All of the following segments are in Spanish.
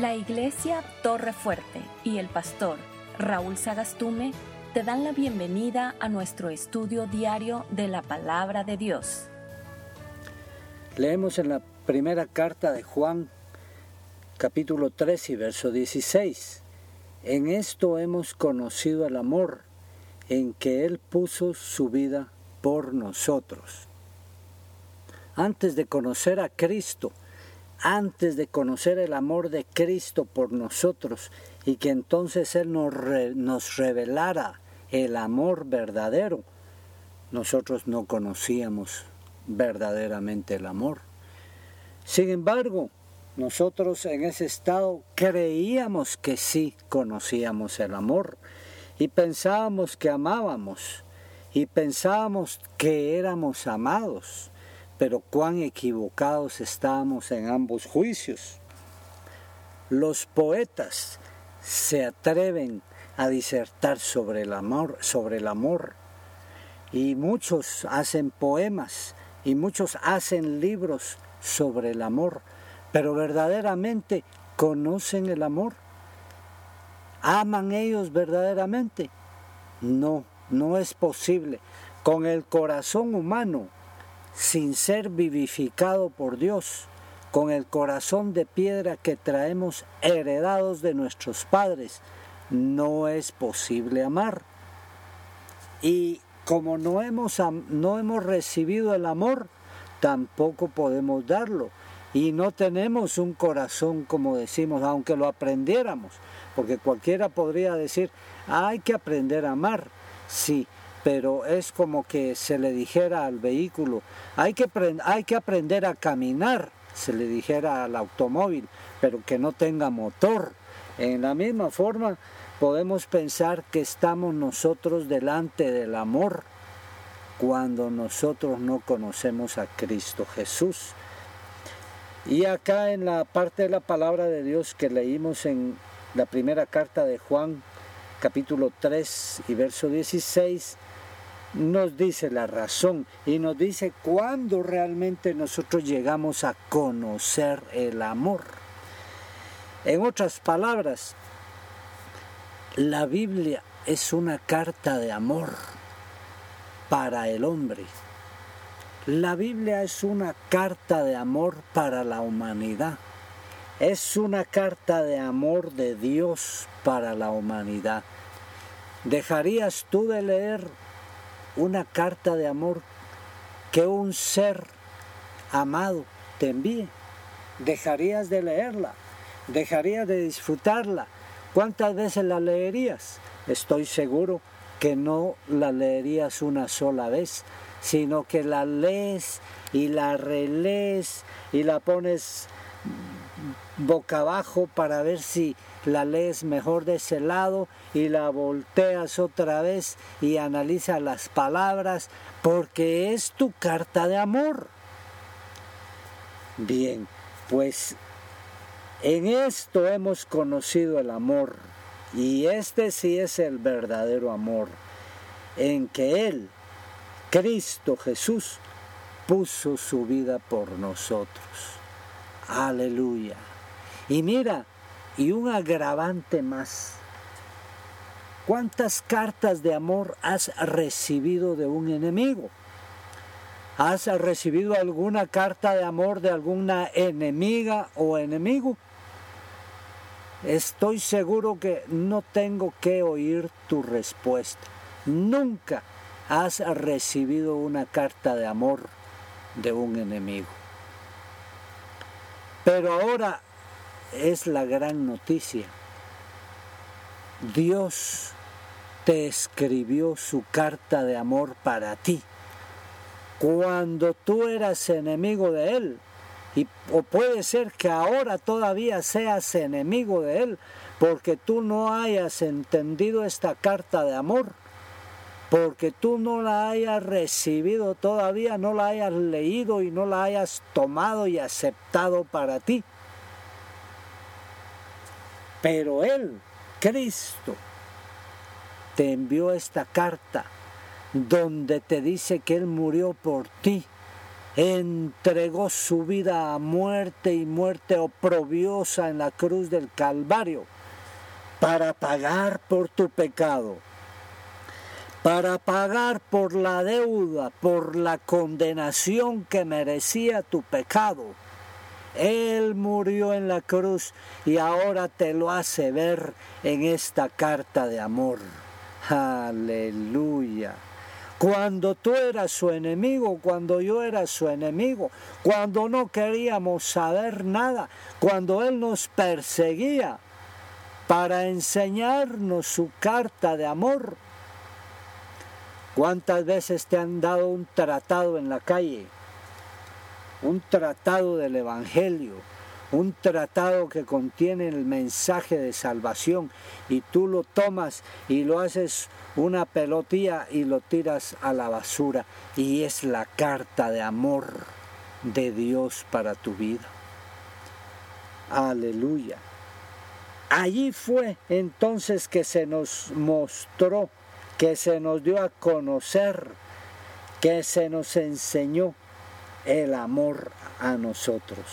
La Iglesia Torre Fuerte y el pastor Raúl Sagastume te dan la bienvenida a nuestro estudio diario de la palabra de Dios. Leemos en la primera carta de Juan, capítulo 3 y verso 16. En esto hemos conocido el amor, en que Él puso su vida por nosotros. Antes de conocer a Cristo, antes de conocer el amor de Cristo por nosotros y que entonces Él nos, revelara el amor verdadero, nosotros no conocíamos verdaderamente el amor. Sin embargo, nosotros en ese estado creíamos que sí conocíamos el amor y pensábamos que amábamos y pensábamos que éramos amados pero cuán equivocados estábamos en ambos juicios. Los poetas se atreven a disertar sobre el amor, sobre el amor, y muchos hacen poemas y muchos hacen libros sobre el amor, pero verdaderamente conocen el amor. ¿Aman ellos verdaderamente? No, no es posible. Con el corazón humano sin ser vivificado por Dios, con el corazón de piedra que traemos heredados de nuestros padres, no es posible amar. Y como no hemos, no hemos recibido el amor, tampoco podemos darlo. Y no tenemos un corazón, como decimos, aunque lo aprendiéramos, porque cualquiera podría decir, hay que aprender a amar. Sí, pero es como que se le dijera al vehículo, hay que, hay que aprender a caminar, se le dijera al automóvil, pero que no tenga motor. En la misma forma, podemos pensar que estamos nosotros delante del amor cuando nosotros no conocemos a Cristo Jesús. Y acá en la parte de la palabra de Dios que leímos en la primera carta de Juan, capítulo 3 y verso 16, nos dice la razón y nos dice cuándo realmente nosotros llegamos a conocer el amor. En otras palabras, la Biblia es una carta de amor para el hombre. La Biblia es una carta de amor para la humanidad. Es una carta de amor de Dios para la humanidad. ¿Dejarías tú de leer una carta de amor que un ser amado te envíe. Dejarías de leerla, dejarías de disfrutarla. ¿Cuántas veces la leerías? Estoy seguro que no la leerías una sola vez, sino que la lees y la relees y la pones boca abajo para ver si la lees mejor de ese lado y la volteas otra vez y analiza las palabras porque es tu carta de amor. Bien, pues en esto hemos conocido el amor y este sí es el verdadero amor, en que Él, Cristo Jesús, puso su vida por nosotros. Aleluya. Y mira, y un agravante más. ¿Cuántas cartas de amor has recibido de un enemigo? ¿Has recibido alguna carta de amor de alguna enemiga o enemigo? Estoy seguro que no tengo que oír tu respuesta. Nunca has recibido una carta de amor de un enemigo. Pero ahora es la gran noticia. Dios te escribió su carta de amor para ti. Cuando tú eras enemigo de Él, y, o puede ser que ahora todavía seas enemigo de Él, porque tú no hayas entendido esta carta de amor, porque tú no la hayas recibido todavía, no la hayas leído y no la hayas tomado y aceptado para ti. Pero Él, Cristo, te envió esta carta donde te dice que Él murió por ti entregó su vida a muerte y muerte oprobiosa en la cruz del Calvario para pagar por tu pecado, para pagar por la deuda, por la condenación que merecía tu pecado. Él murió en la cruz y ahora te lo hace ver en esta carta de amor. Aleluya cuando tú eras su enemigo, cuando yo era su enemigo, cuando no queríamos saber nada, cuando Él nos perseguía para enseñarnos su carta de amor. ¿Cuántas veces te han dado un tratado en la calle? Un tratado del Evangelio, un tratado que contiene el mensaje de salvación y tú lo tomas y lo haces una pelotilla y lo tiras a la basura y es la carta de amor de Dios para tu vida. Aleluya. Allí fue entonces que se nos mostró, que se nos dio a conocer, que se nos enseñó el amor a nosotros.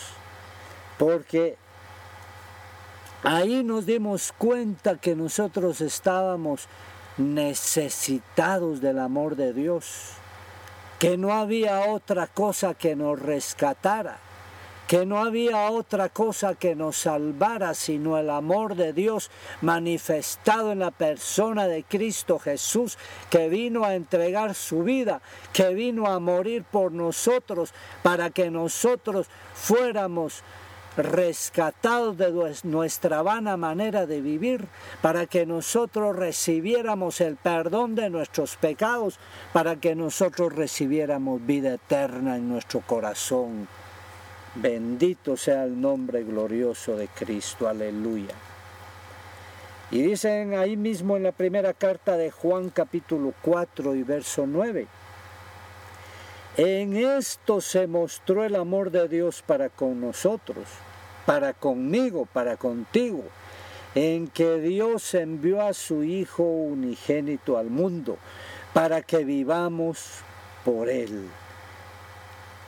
Porque ahí nos dimos cuenta que nosotros estábamos necesitados del amor de Dios, que no había otra cosa que nos rescatara, que no había otra cosa que nos salvara sino el amor de Dios manifestado en la persona de Cristo Jesús, que vino a entregar su vida, que vino a morir por nosotros, para que nosotros fuéramos rescatados de nuestra vana manera de vivir, para que nosotros recibiéramos el perdón de nuestros pecados, para que nosotros recibiéramos vida eterna en nuestro corazón. Bendito sea el nombre glorioso de Cristo, aleluya. Y dicen ahí mismo en la primera carta de Juan capítulo 4 y verso 9, en esto se mostró el amor de Dios para con nosotros para conmigo, para contigo, en que Dios envió a su Hijo unigénito al mundo, para que vivamos por Él.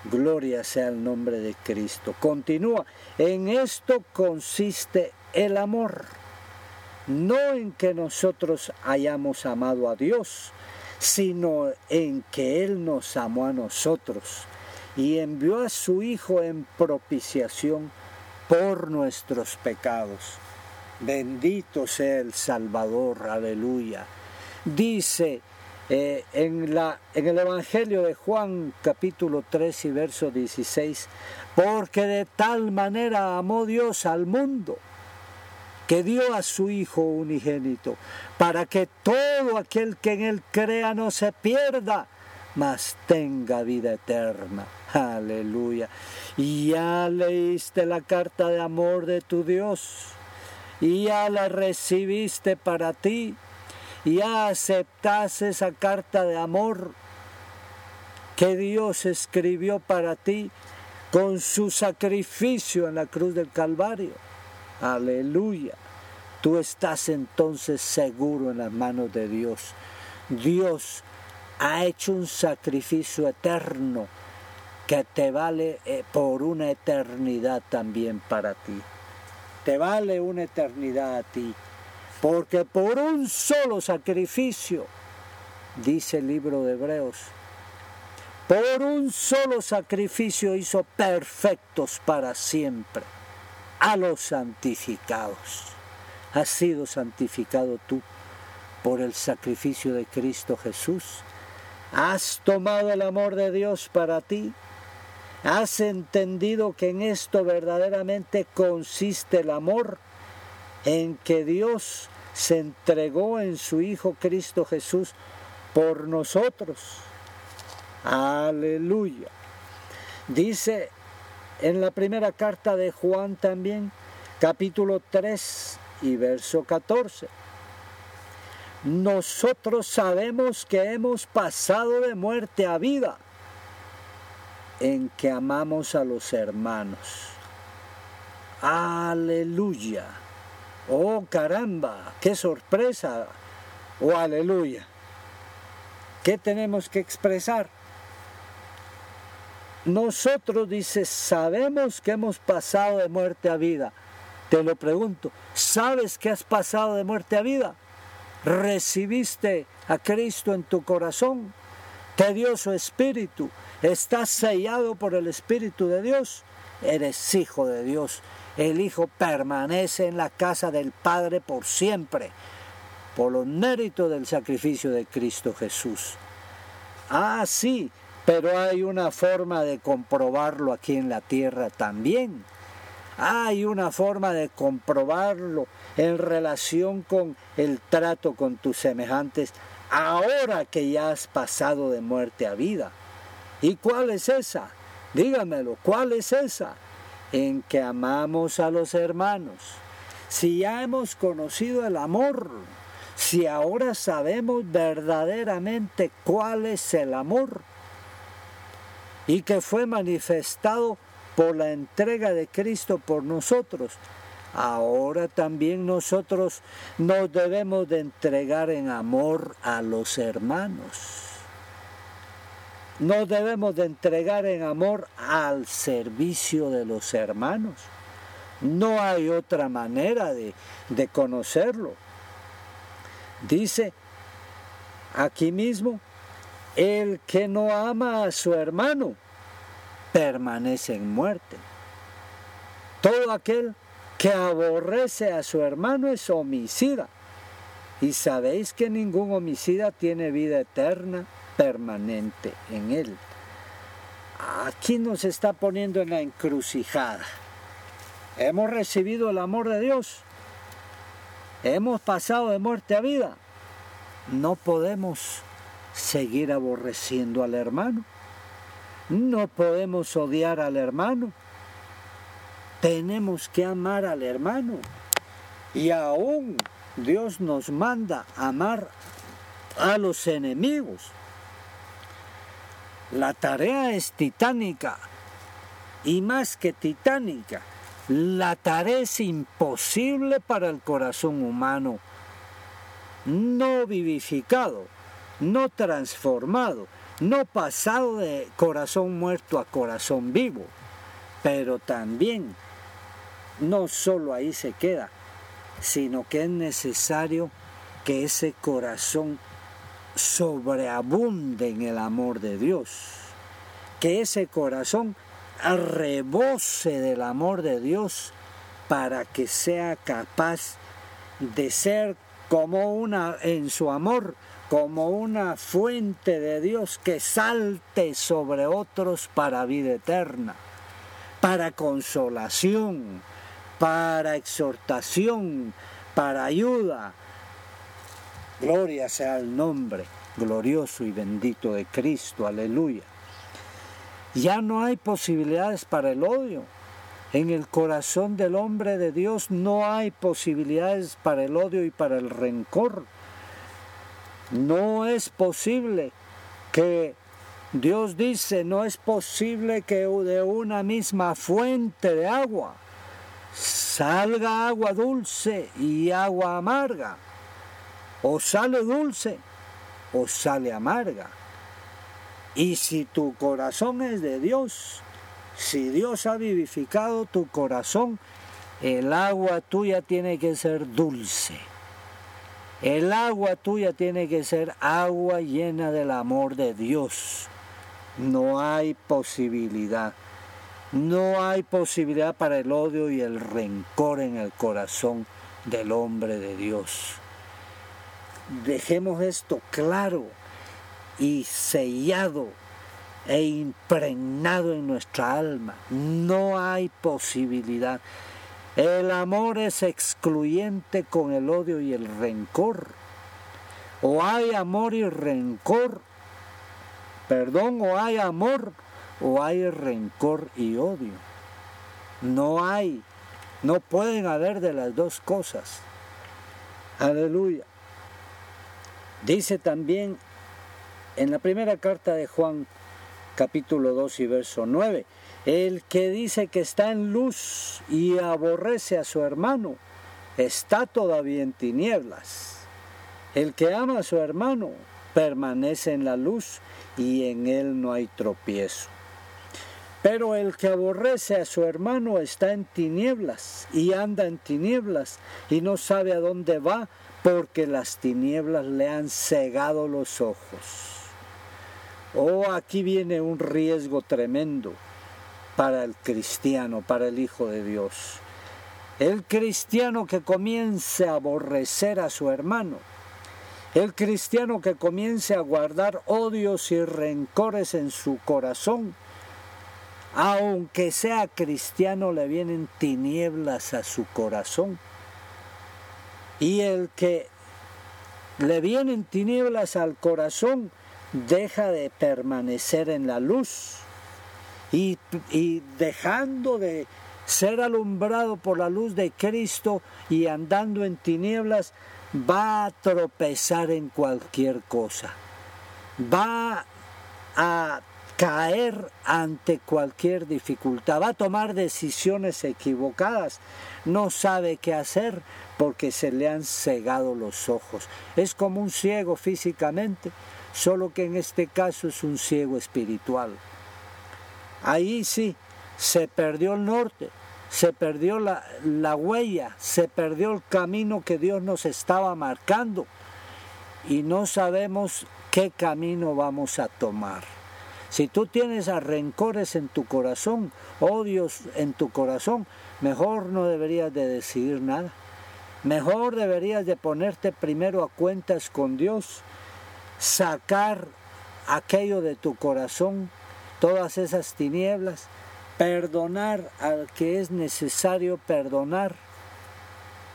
Gloria sea el nombre de Cristo. Continúa, en esto consiste el amor, no en que nosotros hayamos amado a Dios, sino en que Él nos amó a nosotros y envió a su Hijo en propiciación por nuestros pecados. Bendito sea el Salvador, aleluya. Dice eh, en, la, en el Evangelio de Juan capítulo 3 y verso 16, porque de tal manera amó Dios al mundo que dio a su Hijo unigénito, para que todo aquel que en él crea no se pierda, mas tenga vida eterna. Aleluya. Y ya leíste la carta de amor de tu Dios. Y ya la recibiste para ti. Y ya aceptaste esa carta de amor que Dios escribió para ti con su sacrificio en la cruz del Calvario. Aleluya. Tú estás entonces seguro en las manos de Dios. Dios ha hecho un sacrificio eterno que te vale eh, por una eternidad también para ti. Te vale una eternidad a ti. Porque por un solo sacrificio, dice el libro de Hebreos, por un solo sacrificio hizo perfectos para siempre a los santificados. Has sido santificado tú por el sacrificio de Cristo Jesús ¿Has tomado el amor de Dios para ti? ¿Has entendido que en esto verdaderamente consiste el amor? En que Dios se entregó en su Hijo Cristo Jesús por nosotros. Aleluya. Dice en la primera carta de Juan también, capítulo 3 y verso 14 nosotros sabemos que hemos pasado de muerte a vida en que amamos a los hermanos. Aleluya. Oh caramba, qué sorpresa. Oh aleluya. ¿Qué tenemos que expresar? nosotros, dice, sabemos que hemos pasado de muerte a vida. Te lo pregunto, ¿sabes que has pasado de muerte a vida? ¿Recibiste a Cristo en tu corazón? ¿Te dio su espíritu? ¿Estás sellado por el espíritu de Dios? Eres hijo de Dios. El hijo permanece en la casa del Padre por siempre, por los méritos del sacrificio de Cristo Jesús. Ah, sí, pero hay una forma de comprobarlo aquí en la tierra también. Hay una forma de comprobarlo en relación con el trato con tus semejantes ahora que ya has pasado de muerte a vida. ¿Y cuál es esa? Dígamelo, ¿cuál es esa? En que amamos a los hermanos. Si ya hemos conocido el amor, si ahora sabemos verdaderamente cuál es el amor, y que fue manifestado por la entrega de Cristo por nosotros. Ahora también nosotros nos debemos de entregar en amor a los hermanos. Nos debemos de entregar en amor al servicio de los hermanos. No hay otra manera de, de conocerlo. Dice aquí mismo, el que no ama a su hermano permanece en muerte. Todo aquel que aborrece a su hermano es homicida. Y sabéis que ningún homicida tiene vida eterna permanente en él. Aquí nos está poniendo en la encrucijada. Hemos recibido el amor de Dios. Hemos pasado de muerte a vida. No podemos seguir aborreciendo al hermano. No podemos odiar al hermano. Tenemos que amar al hermano. Y aún Dios nos manda amar a los enemigos. La tarea es titánica. Y más que titánica, la tarea es imposible para el corazón humano. No vivificado no transformado, no pasado de corazón muerto a corazón vivo, pero también no solo ahí se queda, sino que es necesario que ese corazón sobreabunde en el amor de Dios, que ese corazón rebose del amor de Dios para que sea capaz de ser como una en su amor como una fuente de Dios que salte sobre otros para vida eterna, para consolación, para exhortación, para ayuda. Gloria sea el nombre glorioso y bendito de Cristo, aleluya. Ya no hay posibilidades para el odio. En el corazón del hombre de Dios no hay posibilidades para el odio y para el rencor no es posible que Dios dice, no es posible que de una misma fuente de agua salga agua dulce y agua amarga. O sale dulce o sale amarga. Y si tu corazón es de Dios, si Dios ha vivificado tu corazón, el agua tuya tiene que ser dulce. El agua tuya tiene que ser agua llena del amor de Dios. No hay posibilidad. No hay posibilidad para el odio y el rencor en el corazón del hombre de Dios. Dejemos esto claro y sellado e impregnado en nuestra alma. No hay posibilidad. El amor es excluyente con el odio y el rencor. O hay amor y rencor, perdón, o hay amor o hay rencor y odio. No hay, no pueden haber de las dos cosas. Aleluya. Dice también en la primera carta de Juan, capítulo 2 y verso 9, el que dice que está en luz y aborrece a su hermano, está todavía en tinieblas. El que ama a su hermano permanece en la luz y en él no hay tropiezo. Pero el que aborrece a su hermano está en tinieblas y anda en tinieblas y no sabe a dónde va porque las tinieblas le han cegado los ojos. Oh, aquí viene un riesgo tremendo para el cristiano, para el Hijo de Dios. El cristiano que comience a aborrecer a su hermano, el cristiano que comience a guardar odios y rencores en su corazón, aunque sea cristiano, le vienen tinieblas a su corazón. Y el que le vienen tinieblas al corazón, deja de permanecer en la luz y, dejando de ser alumbrado por la luz de Cristo y andando en tinieblas, va a tropezar en cualquier cosa. Va a caer ante cualquier dificultad, va a tomar decisiones equivocadas, no sabe qué hacer porque se le han cegado los ojos. Es como un ciego físicamente, solo que en este caso es un ciego espiritual. Ahí sí, se perdió el norte, se perdió la, la, huella, se perdió el camino que Dios nos estaba marcando y no sabemos qué camino vamos a tomar. Si tú tienes rencores en tu corazón, odios en tu corazón, mejor no deberías de decidir nada. Mejor deberías de ponerte primero a cuentas con Dios sacar aquello de tu corazón, todas esas tinieblas, perdonar al que es necesario perdonar,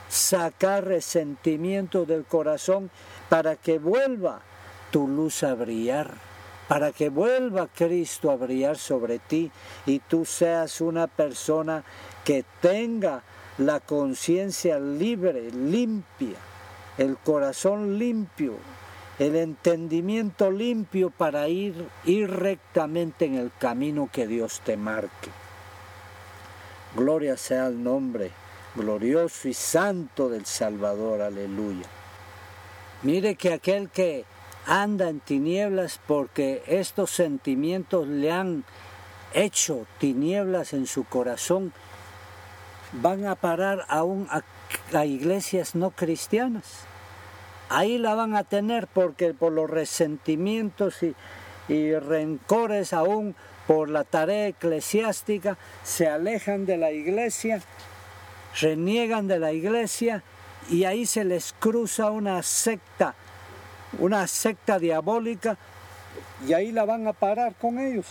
sacar resentimiento del corazón para que vuelva tu luz a brillar, para que vuelva Cristo a brillar sobre ti y tú seas una persona que tenga la conciencia libre, limpia, el corazón limpio, el entendimiento limpio para ir, ir rectamente en el camino que Dios te marque. Gloria sea el nombre glorioso y santo del Salvador, aleluya. Mire que aquel que anda en tinieblas porque estos sentimientos le han hecho tinieblas en su corazón, van a parar aún a iglesias no cristianas. Ahí la van a tener porque por los resentimientos y, rencores aún por la tarea eclesiástica se alejan de la iglesia, reniegan de la iglesia y ahí se les cruza una secta, una secta diabólica y ahí la van a parar con ellos.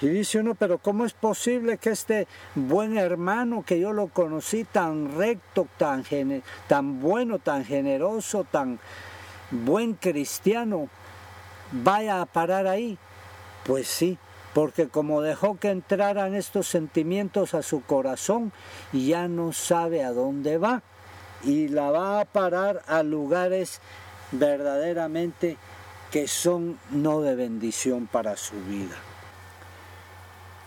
Y dice uno, pero ¿cómo es posible que este buen hermano que yo lo conocí tan recto, tan, tan bueno, tan generoso, tan buen cristiano, vaya a parar ahí? Pues sí, porque como dejó que entraran estos sentimientos a su corazón, ya no sabe a dónde va y la va a parar a lugares verdaderamente que son no de bendición para su vida.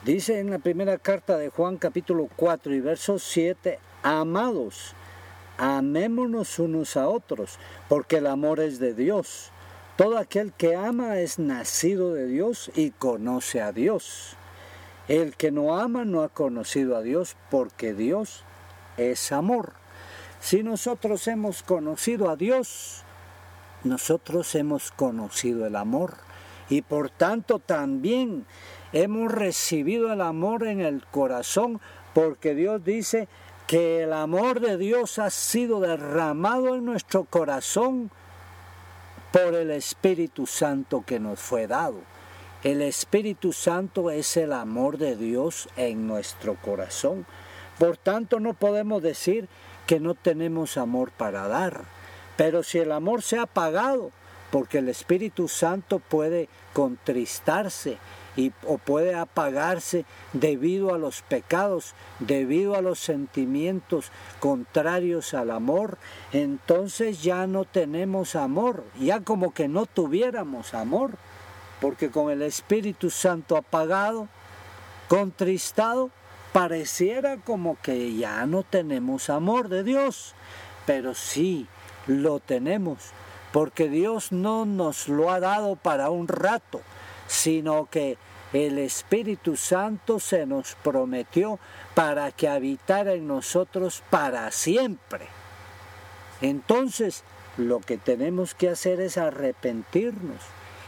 Dice en la primera carta de Juan capítulo 4 y verso 7, amados, amémonos unos a otros, porque el amor es de Dios. Todo aquel que ama es nacido de Dios y conoce a Dios. El que no ama no ha conocido a Dios porque Dios es amor. Si nosotros hemos conocido a Dios, nosotros hemos conocido el amor y por tanto también hemos recibido el amor en el corazón porque Dios dice que el amor de Dios ha sido derramado en nuestro corazón por el Espíritu Santo que nos fue dado. El Espíritu Santo es el amor de Dios en nuestro corazón. Por tanto, no podemos decir que no tenemos amor para dar. Pero si el amor se ha apagado, porque el Espíritu Santo puede contristarse y, o puede apagarse debido a los pecados, debido a los sentimientos contrarios al amor, entonces ya no tenemos amor, ya como que no tuviéramos amor, porque con el Espíritu Santo apagado, contristado, pareciera como que ya no tenemos amor de Dios, pero sí lo tenemos, porque Dios no nos lo ha dado para un rato, sino que el Espíritu Santo se nos prometió para que habitara en nosotros para siempre. Entonces, lo que tenemos que hacer es arrepentirnos,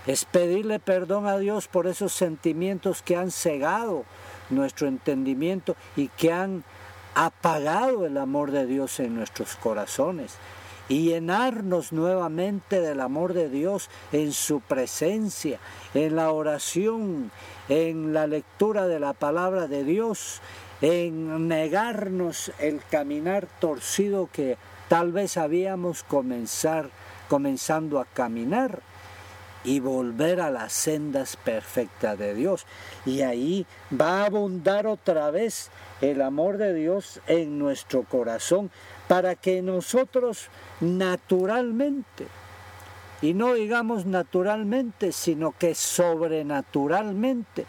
es pedirle perdón a Dios por esos sentimientos que han cegado nuestro entendimiento y que han apagado el amor de Dios en nuestros corazones y llenarnos nuevamente del amor de Dios en su presencia, en la oración, en la lectura de la palabra de Dios, en negarnos el caminar torcido que tal vez habíamos comenzar, comenzando a caminar y volver a las sendas perfectas de Dios. Y ahí va a abundar otra vez el amor de Dios en nuestro corazón para que nosotros naturalmente, y no digamos naturalmente, sino que sobrenaturalmente,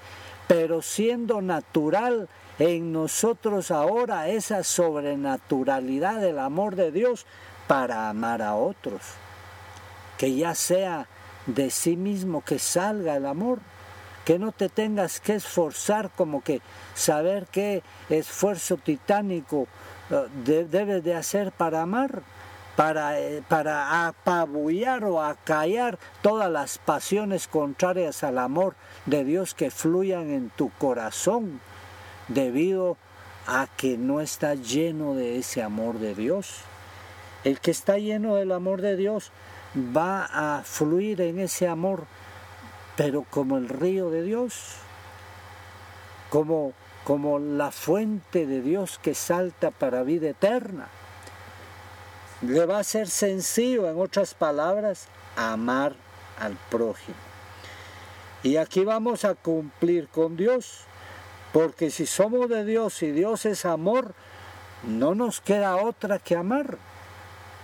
pero siendo natural en nosotros ahora esa sobrenaturalidad del amor de Dios para amar a otros. Que ya sea de sí mismo que salga el amor, que no te tengas que esforzar como que saber qué esfuerzo titánico eh, debes de hacer para amar, para, eh, para apabullar o acallar todas las pasiones contrarias al amor de Dios que fluyan en tu corazón debido a que no está lleno de ese amor de Dios. El que está lleno del amor de Dios va a fluir en ese amor, pero como el río de Dios, como, como la fuente de Dios que salta para vida eterna. Le va a ser sencillo, en otras palabras, amar al prójimo. Y aquí vamos a cumplir con Dios, porque si somos de Dios y Dios es amor, no nos queda otra que amar.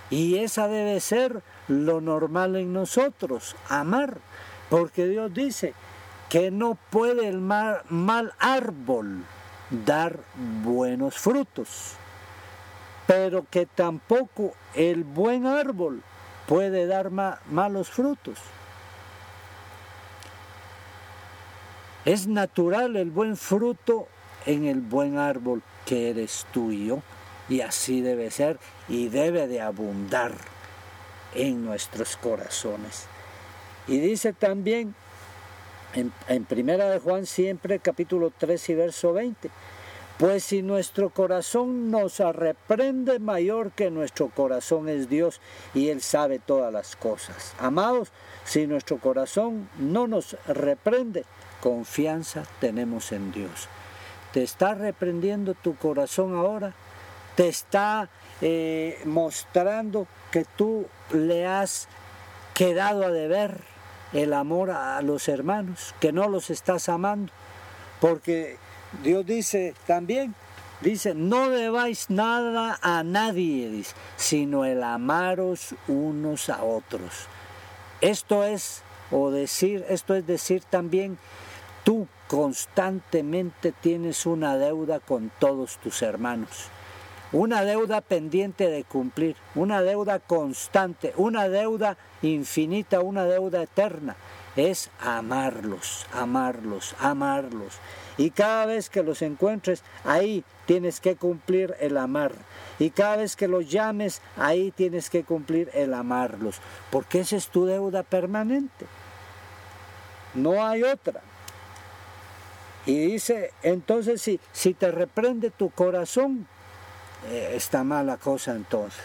Y esa debe ser lo normal en nosotros, amar, porque Dios dice que no puede el mal, árbol dar buenos frutos, pero que tampoco el buen árbol puede dar malos frutos. Es natural el buen fruto en el buen árbol que eres tú y yo, y así debe ser y debe de abundar en nuestros corazones. Y dice también en, Primera de Juan siempre capítulo 3 y verso 20, pues si nuestro corazón nos reprende mayor que nuestro corazón es Dios y Él sabe todas las cosas. Amados, si nuestro corazón no nos reprende, confianza tenemos en Dios. ¿Te está reprendiendo tu corazón ahora? ¿Te está eh, mostrando que tú le has quedado a deber el amor a los hermanos, que no los estás amando, porque Dios dice también, dice, no debáis nada a nadie, sino el amaros unos a otros. Esto es, o decir, esto es decir también, tú constantemente tienes una deuda con todos tus hermanos una deuda pendiente de cumplir, una deuda constante, una deuda infinita, una deuda eterna. Es amarlos, amarlos, amarlos. Y cada vez que los encuentres, ahí tienes que cumplir el amar. Y cada vez que los llames, ahí tienes que cumplir el amarlos. Porque esa es tu deuda permanente. No hay otra. Y dice, entonces si, si te reprende tu corazón, eh, está mala cosa entonces.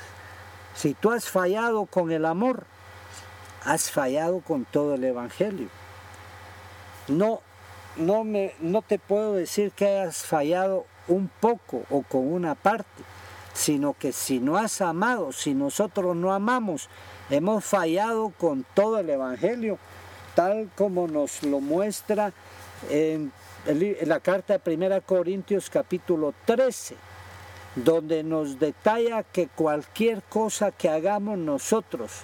Si tú has fallado con el amor, has fallado con todo el Evangelio. No, no, me, no te puedo decir que hayas fallado un poco o con una parte, sino que si no has amado, si nosotros no amamos, hemos fallado con todo el Evangelio, tal como nos lo muestra en, la carta de 1 Corintios capítulo 13 donde nos detalla que cualquier cosa que hagamos nosotros,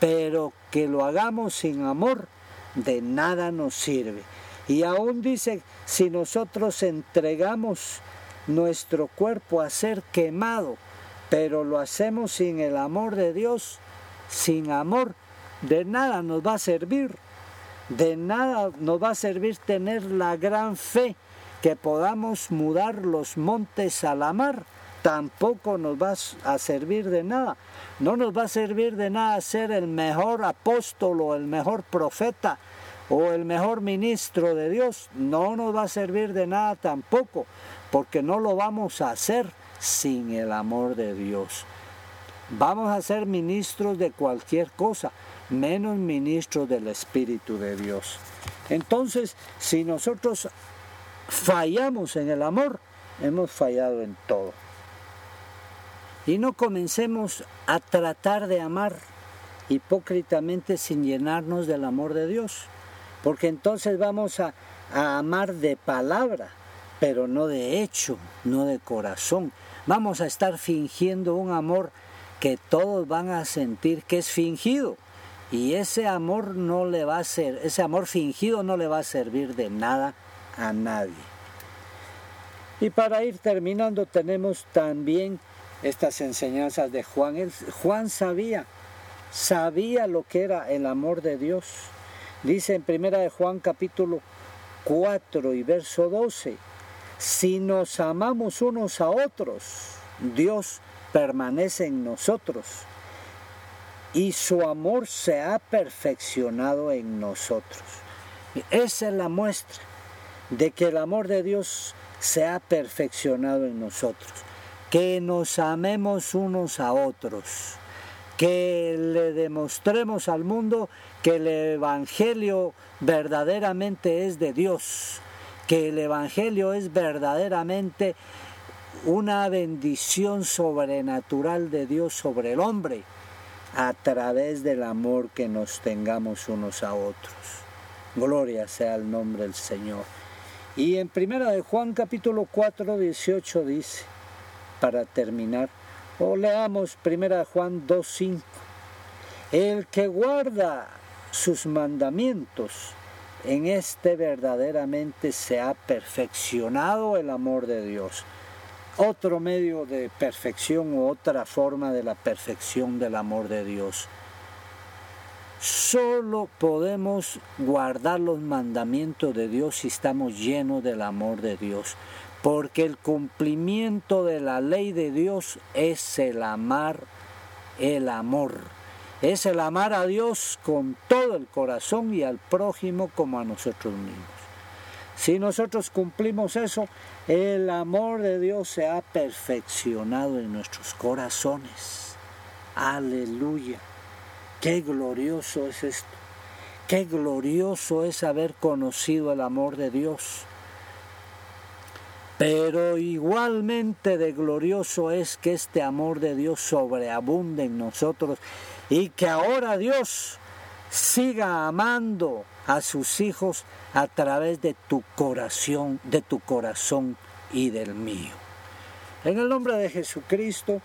pero que lo hagamos sin amor, de nada nos sirve. Y aún dice, si nosotros entregamos nuestro cuerpo a ser quemado, pero lo hacemos sin el amor de Dios, sin amor, de nada nos va a servir. De nada nos va a servir tener la gran fe que podamos mudar los montes a la mar. Tampoco nos va a servir de nada. No nos va a servir de nada ser el mejor apóstol o el mejor profeta o el mejor ministro de Dios. No nos va a servir de nada tampoco, porque no lo vamos a hacer sin el amor de Dios. Vamos a ser ministros de cualquier cosa, menos ministros del Espíritu de Dios. Entonces, si nosotros fallamos en el amor, hemos fallado en todo. Y no comencemos a tratar de amar hipócritamente sin llenarnos del amor de Dios, porque entonces vamos a, amar de palabra, pero no de hecho, no de corazón. Vamos a estar fingiendo un amor que todos van a sentir que es fingido. Y ese amor no le va a ser, ese amor fingido no le va a servir de nada a nadie. Y para ir terminando tenemos también estas enseñanzas de Juan. Juan sabía, sabía lo que era el amor de Dios. Dice en primera de Juan capítulo 4 y verso 12, si nos amamos unos a otros, Dios permanece en nosotros y su amor se ha perfeccionado en nosotros. Esa es la muestra de que el amor de Dios se ha perfeccionado en nosotros. Que nos amemos unos a otros. Que le demostremos al mundo que el Evangelio verdaderamente es de Dios. Que el Evangelio es verdaderamente una bendición sobrenatural de Dios sobre el hombre a través del amor que nos tengamos unos a otros. Gloria sea el nombre del Señor. Y en primera de Juan capítulo 4, 18 dice, para terminar, o leamos primera de Juan 2, 5, el que guarda sus mandamientos, en este verdaderamente se ha perfeccionado el amor de Dios. Otro medio de perfección o otra forma de la perfección del amor de Dios. Solo podemos guardar los mandamientos de Dios si estamos llenos del amor de Dios, porque el cumplimiento de la ley de Dios es el amar el amor. Es el amar a Dios con todo el corazón y al prójimo como a nosotros mismos. Si nosotros cumplimos eso, el amor de Dios se ha perfeccionado en nuestros corazones. Aleluya. Qué glorioso es esto. Qué glorioso es haber conocido el amor de Dios. Pero igualmente de glorioso es que este amor de Dios sobreabunde en nosotros y que ahora Dios siga amando a sus hijos a través de tu corazón, de tu corazón y del mío. En el nombre de Jesucristo,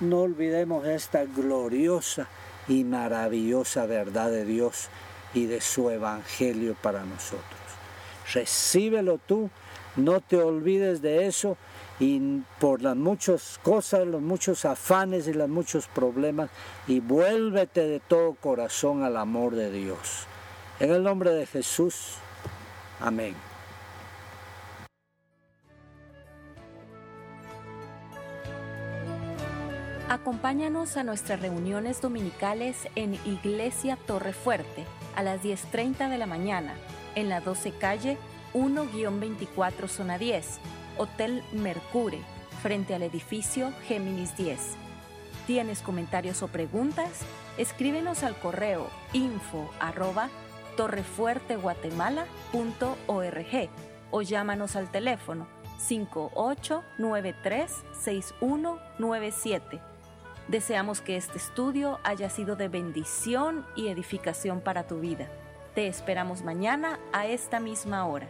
no olvidemos esta gloriosa y maravillosa verdad de Dios y de su evangelio para nosotros. Recíbelo tú, no te olvides de eso y por las muchas cosas, los muchos afanes y los muchos problemas y vuélvete de todo corazón al amor de Dios. En el nombre de Jesús. Amén. Acompáñanos a nuestras reuniones dominicales en Iglesia Torre Fuerte a las 10.30 de la mañana en la 12 calle 1-24 zona 10, Hotel Mercure, frente al edificio Géminis 10. ¿Tienes comentarios o preguntas? Escríbenos al correo info arroba torrefuerteguatemala.org o llámanos al teléfono 5893-6197. Deseamos que este estudio haya sido de bendición y edificación para tu vida. Te esperamos mañana a esta misma hora.